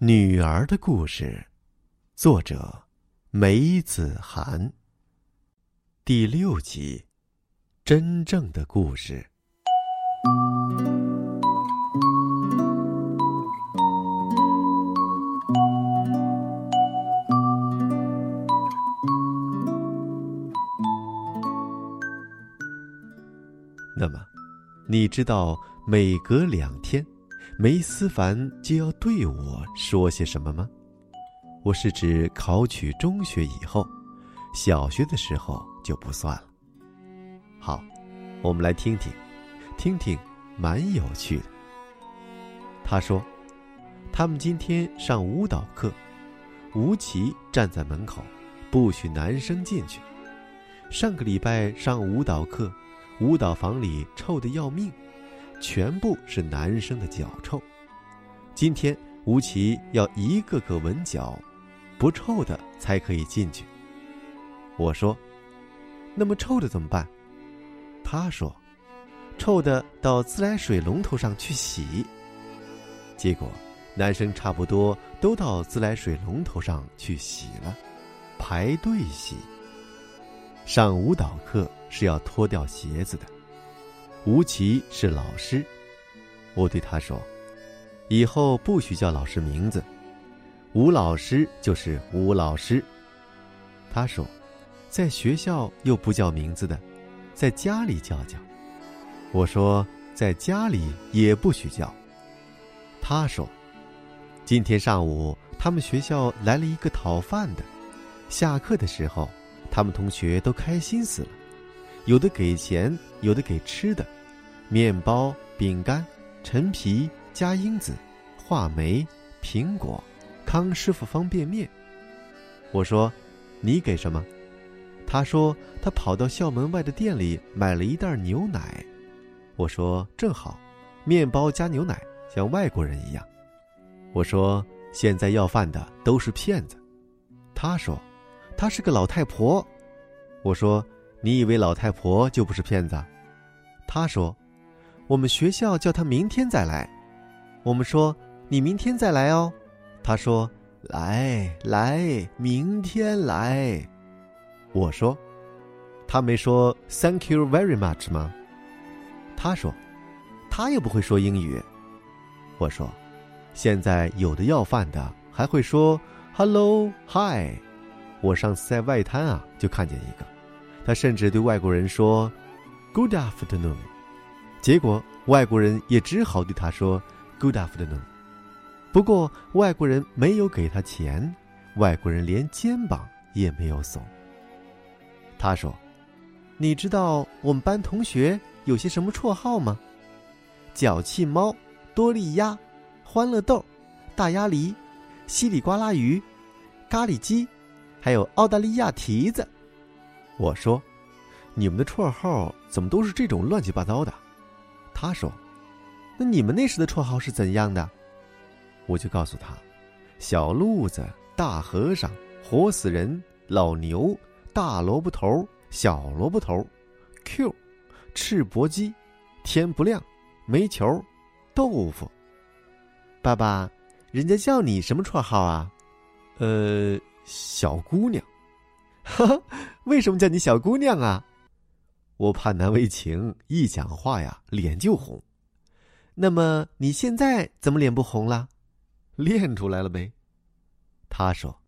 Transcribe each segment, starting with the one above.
女儿的故事，作者梅子涵。第六集，真正的故事。那么，你知道每隔两天？梅思凡就要对我说些什么吗？我是指考取中学以后，小学的时候就不算了。好，我们来听听，听听，蛮有趣的。他说，他们今天上舞蹈课，吴奇站在门口，不许男生进去。上个礼拜上舞蹈课，舞蹈房里臭得要命。全部是男生的脚臭，今天吴奇要一个个闻脚，不臭的才可以进去。我说：“那么臭的怎么办？”他说：“臭的到自来水龙头上去洗。”结果，男生差不多都到自来水龙头上去洗了，排队洗。上舞蹈课是要脱掉鞋子的。吴奇是老师，我对他说：“以后不许叫老师名字，吴老师就是吴老师。”他说：“在学校又不叫名字的，在家里叫叫。”我说：“在家里也不许叫。”他说：“今天上午他们学校来了一个讨饭的，下课的时候，他们同学都开心死了，有的给钱，有的给吃的。”面包、饼干、陈皮、加英子、话梅、苹果、康师傅方便面。我说：“你给什么？”他说：“他跑到校门外的店里买了一袋牛奶。”我说：“正好，面包加牛奶，像外国人一样。”我说：“现在要饭的都是骗子。”他说：“她是个老太婆。”我说：“你以为老太婆就不是骗子？”他说。我们学校叫他明天再来，我们说你明天再来哦，他说来来明天来，我说他没说 Thank you very much 吗？他说他又不会说英语，我说现在有的要饭的还会说 Hello Hi，我上次在外滩啊就看见一个，他甚至对外国人说 Good afternoon。结果外国人也只好对他说 “Good afternoon”，不过外国人没有给他钱，外国人连肩膀也没有耸。他说：“你知道我们班同学有些什么绰号吗？脚气猫、多利鸭、欢乐豆、大鸭梨、稀里呱啦鱼、咖喱鸡，还有澳大利亚蹄子。”我说：“你们的绰号怎么都是这种乱七八糟的？”他说：“那你们那时的绰号是怎样的？”我就告诉他：“小鹿子、大和尚、活死人、老牛、大萝卜头、小萝卜头、Q、赤膊鸡、天不亮、煤球、豆腐。”爸爸，人家叫你什么绰号啊？呃，小姑娘。哈哈，为什么叫你小姑娘啊？我怕难为情，一讲话呀，脸就红。那么你现在怎么脸不红了？练出来了呗。他说：“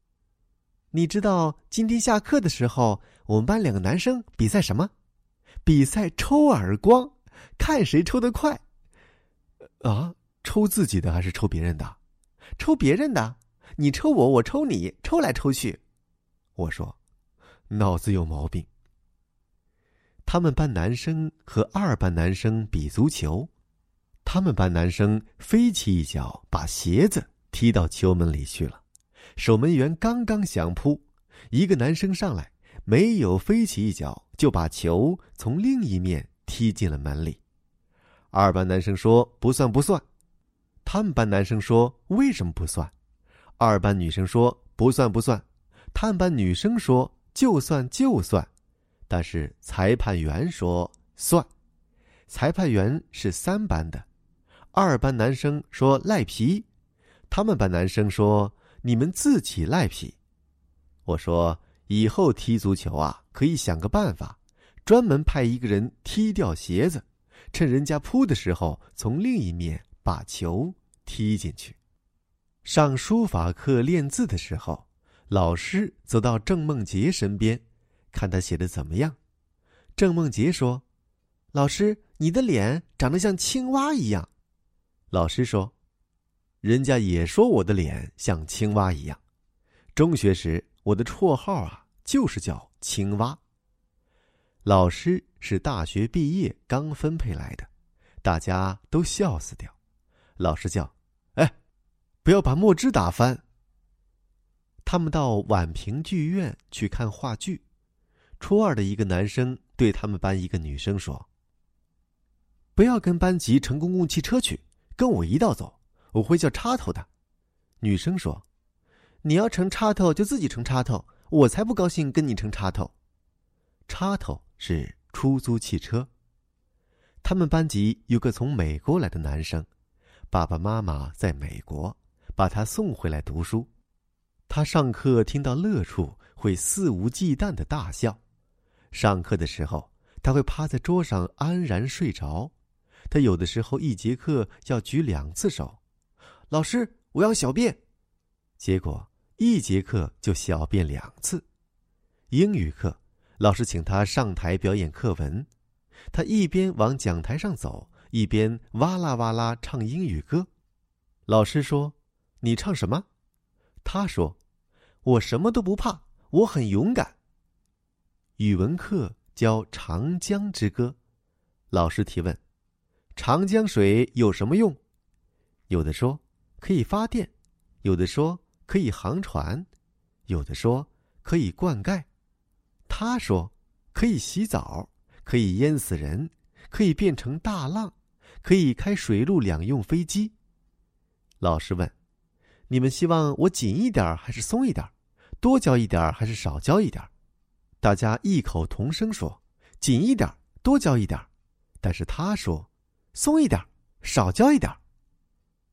你知道今天下课的时候，我们班两个男生比赛什么？比赛抽耳光，看谁抽得快。啊，抽自己的还是抽别人的？抽别人的。你抽我，我抽你，抽来抽去。我说，脑子有毛病。”他们班男生和二班男生比足球，他们班男生飞起一脚把鞋子踢到球门里去了。守门员刚刚想扑，一个男生上来，没有飞起一脚就把球从另一面踢进了门里。二班男生说不算不算，他们班男生说为什么不算？二班女生说不算不算，他们班女生说就算就算。但是裁判员说算，裁判员是三班的，二班男生说赖皮，他们班男生说：“你们自己赖皮。”我说：“以后踢足球啊，可以想个办法，专门派一个人踢掉鞋子，趁人家扑的时候，从另一面把球踢进去。”上书法课练字的时候，老师走到郑梦洁身边，看他写的怎么样。郑梦洁说：“老师，你的脸长得像青蛙一样。”老师说：“人家也说我的脸像青蛙一样。中学时我的绰号啊，就是叫青蛙。”老师是大学毕业刚分配来的，大家都笑死掉。老师叫：“哎。”不要把墨汁打翻。他们到宛平剧院去看话剧，初二的一个男生对他们班一个女生说：“不要跟班级乘公共汽车去，跟我一道走，我会叫插头的。”女生说：“你要乘插头就自己乘插头，我才不高兴跟你乘插头。”插头是出租汽车。他们班级有个从美国来的男生，爸爸妈妈在美国。把他送回来读书，他上课听到乐处会肆无忌惮的大笑，上课的时候他会趴在桌上安然睡着，他有的时候一节课要举两次手，老师我要小便，结果一节课就小便两次。英语课，老师请他上台表演课文，他一边往讲台上走，一边哇啦哇啦唱英语歌，老师说。你唱什么？他说：“我什么都不怕，我很勇敢。”语文课教《长江之歌》，老师提问：“长江水有什么用？”有的说可以发电，有的说可以航船，有的说可以灌溉。他说：“可以洗澡，可以淹死人，可以变成大浪，可以开水陆两用飞机。”老师问。你们希望我紧一点还是松一点多教一点还是少教一点大家异口同声说：“紧一点多教一点但是他说：“松一点少教一点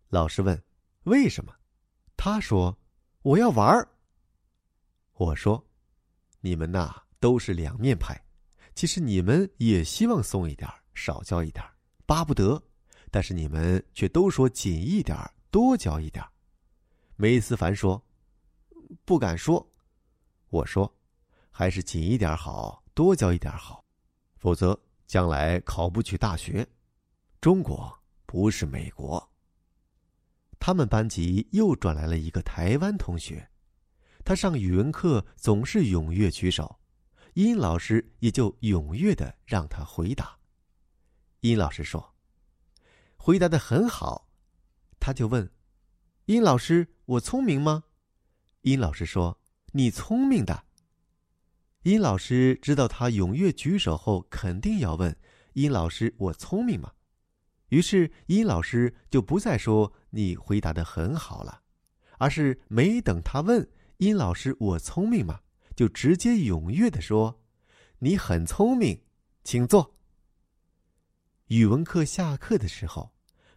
老师问：“为什么？”他说：“我要玩儿。”我说：“你们呐都是两面派，其实你们也希望松一点少教一点巴不得，但是你们却都说紧一点多教一点梅思凡说：“不敢说。”我说：“还是紧一点好，多教一点好，否则将来考不取大学。中国不是美国。”他们班级又转来了一个台湾同学，他上语文课总是踊跃举手，殷老师也就踊跃的让他回答。殷老师说：“回答的很好。”他就问。殷老师，我聪明吗？殷老师说：“你聪明的。”殷老师知道他踊跃举手后，肯定要问：“殷老师，我聪明吗？”于是殷老师就不再说“你回答的很好了”，而是没等他问“殷老师，我聪明吗”，就直接踊跃的说：“你很聪明，请坐。”语文课下课的时候，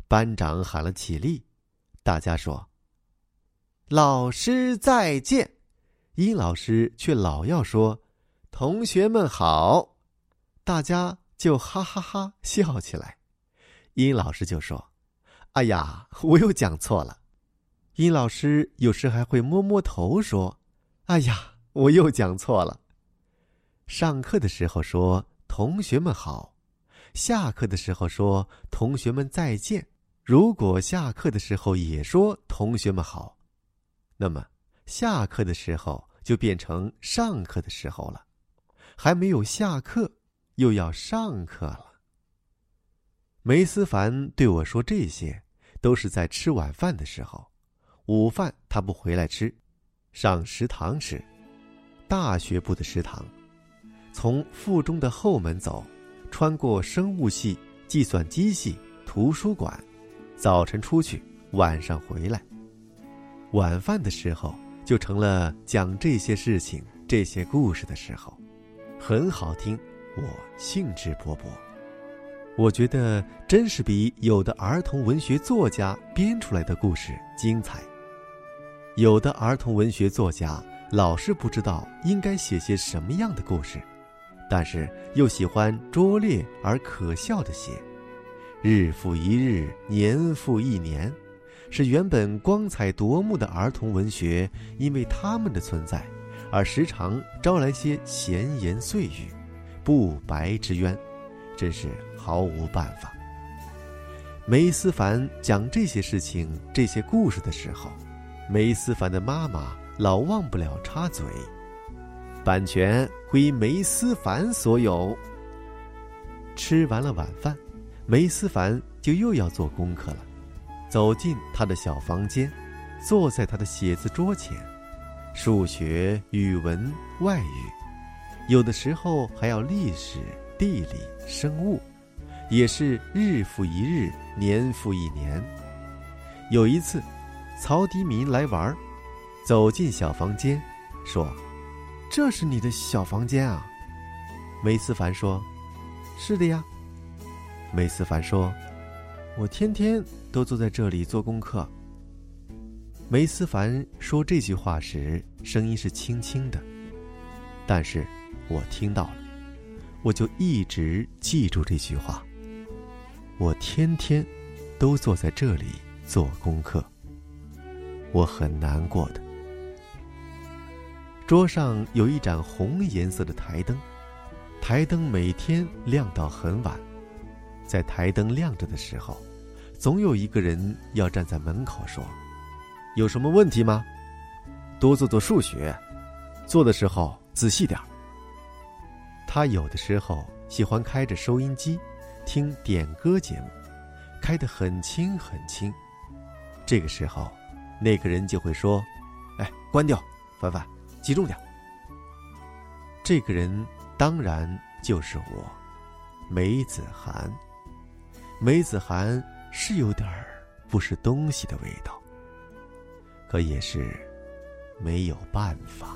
班长喊了起立。大家说：“老师再见。”殷老师却老要说：“同学们好。”大家就哈哈哈笑起来。殷老师就说：“哎呀，我又讲错了。”殷老师有时还会摸摸头说：“哎呀，我又讲错了。”上课的时候说：“同学们好。”下课的时候说：“同学们再见。”如果下课的时候也说“同学们好”，那么下课的时候就变成上课的时候了。还没有下课，又要上课了。梅思凡对我说：“这些都是在吃晚饭的时候，午饭他不回来吃，上食堂吃。大学部的食堂，从附中的后门走，穿过生物系、计算机系、图书馆。”早晨出去，晚上回来。晚饭的时候就成了讲这些事情、这些故事的时候，很好听，我兴致勃勃。我觉得真是比有的儿童文学作家编出来的故事精彩。有的儿童文学作家老是不知道应该写些什么样的故事，但是又喜欢拙劣而可笑的写，日复一日，年复一年，使原本光彩夺目的儿童文学，因为他们的存在，而时常招来些闲言碎语、不白之冤，真是毫无办法。梅思凡讲这些事情、这些故事的时候。梅思凡的妈妈老忘不了插嘴，版权归梅思凡所有。吃完了晚饭，梅思凡就又要做功课了。走进他的小房间，坐在他的写字桌前，数学、语文、外语，有的时候还要历史、地理、生物，也是日复一日，年复一年。有一次。曹迪民来玩，走进小房间，说：“这是你的小房间啊。”梅思凡说：“是的呀。”梅思凡说：“我天天都坐在这里做功课。”梅思凡说这句话时，声音是轻轻的，但是我听到了，我就一直记住这句话。我天天都坐在这里做功课。我很难过的。桌上有一盏红颜色的台灯，台灯每天亮到很晚。在台灯亮着的时候，总有一个人要站在门口说：“有什么问题吗？多做做数学，做的时候仔细点儿他有的时候喜欢开着收音机，听点歌节目，开得很轻很轻。这个时候。那个人就会说：“哎，关掉，凡凡，集中点。”这个人当然就是我，梅子涵。梅子涵是有点儿不是东西的味道，可也是没有办法。